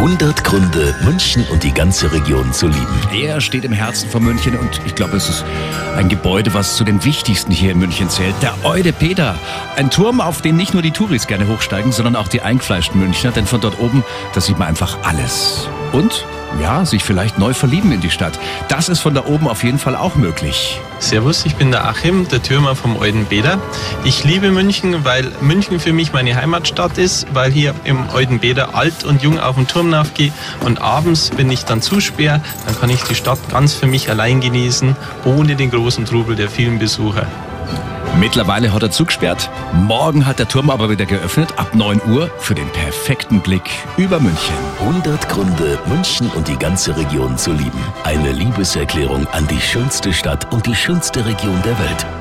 100 Gründe, München und die ganze Region zu lieben. Er steht im Herzen von München und ich glaube, es ist ein Gebäude, was zu den wichtigsten hier in München zählt. Der Eude Peter. Ein Turm, auf den nicht nur die Touris gerne hochsteigen, sondern auch die eingefleischten Münchner, denn von dort oben, da sieht man einfach alles. Und ja, sich vielleicht neu verlieben in die Stadt. Das ist von da oben auf jeden Fall auch möglich. Servus, ich bin der Achim, der Türmer vom Eudenbäder. Ich liebe München, weil München für mich meine Heimatstadt ist, weil hier im Eudenbäder alt und jung auf den Turm aufgehe und abends, wenn ich dann zusperre, dann kann ich die Stadt ganz für mich allein genießen, ohne den großen Trubel der vielen Besucher. Mittlerweile hat er zugesperrt. Morgen hat der Turm aber wieder geöffnet, ab 9 Uhr, für den perfekten Blick über München. 100 Gründe, München und die ganze Region zu lieben. Eine Liebeserklärung an die schönste Stadt und die schönste Region der Welt.